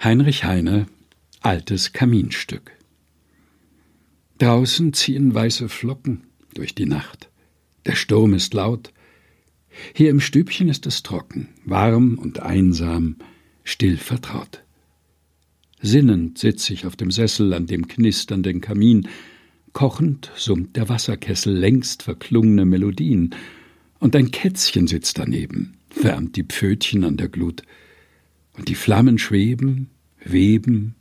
Heinrich Heine Altes Kaminstück Draußen ziehen weiße Flocken durch die Nacht. Der Sturm ist laut. Hier im Stübchen ist es trocken, warm und einsam, still vertraut. Sinnend sitz ich auf dem Sessel an dem knisternden Kamin. Kochend summt der Wasserkessel längst verklungene Melodien. Und ein Kätzchen sitzt daneben, wärmt die Pfötchen an der Glut und die Flammen schweben, weben,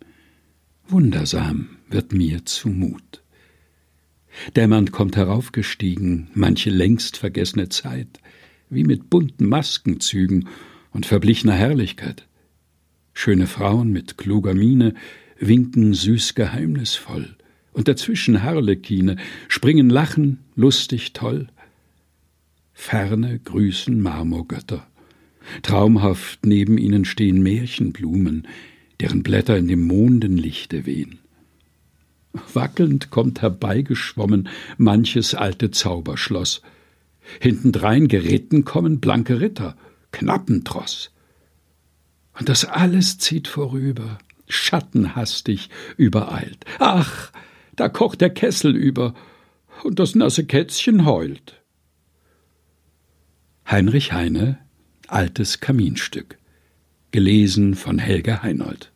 wundersam wird mir zumut. Dämmernd kommt heraufgestiegen manche längst vergessene Zeit, wie mit bunten Maskenzügen und verblichener Herrlichkeit. Schöne Frauen mit kluger Miene winken süß geheimnisvoll, und dazwischen Harlekine springen lachen lustig toll. Ferne grüßen Marmorgötter, Traumhaft neben ihnen stehen Märchenblumen, deren Blätter in dem Mondenlichte wehen. Wackelnd kommt herbeigeschwommen manches alte Zauberschloss. Hintendrein geritten kommen blanke Ritter, Knappentross. Und das alles zieht vorüber, schattenhastig übereilt. Ach, da kocht der Kessel über, und das nasse Kätzchen heult. Heinrich Heine Altes Kaminstück. Gelesen von Helga Heinold.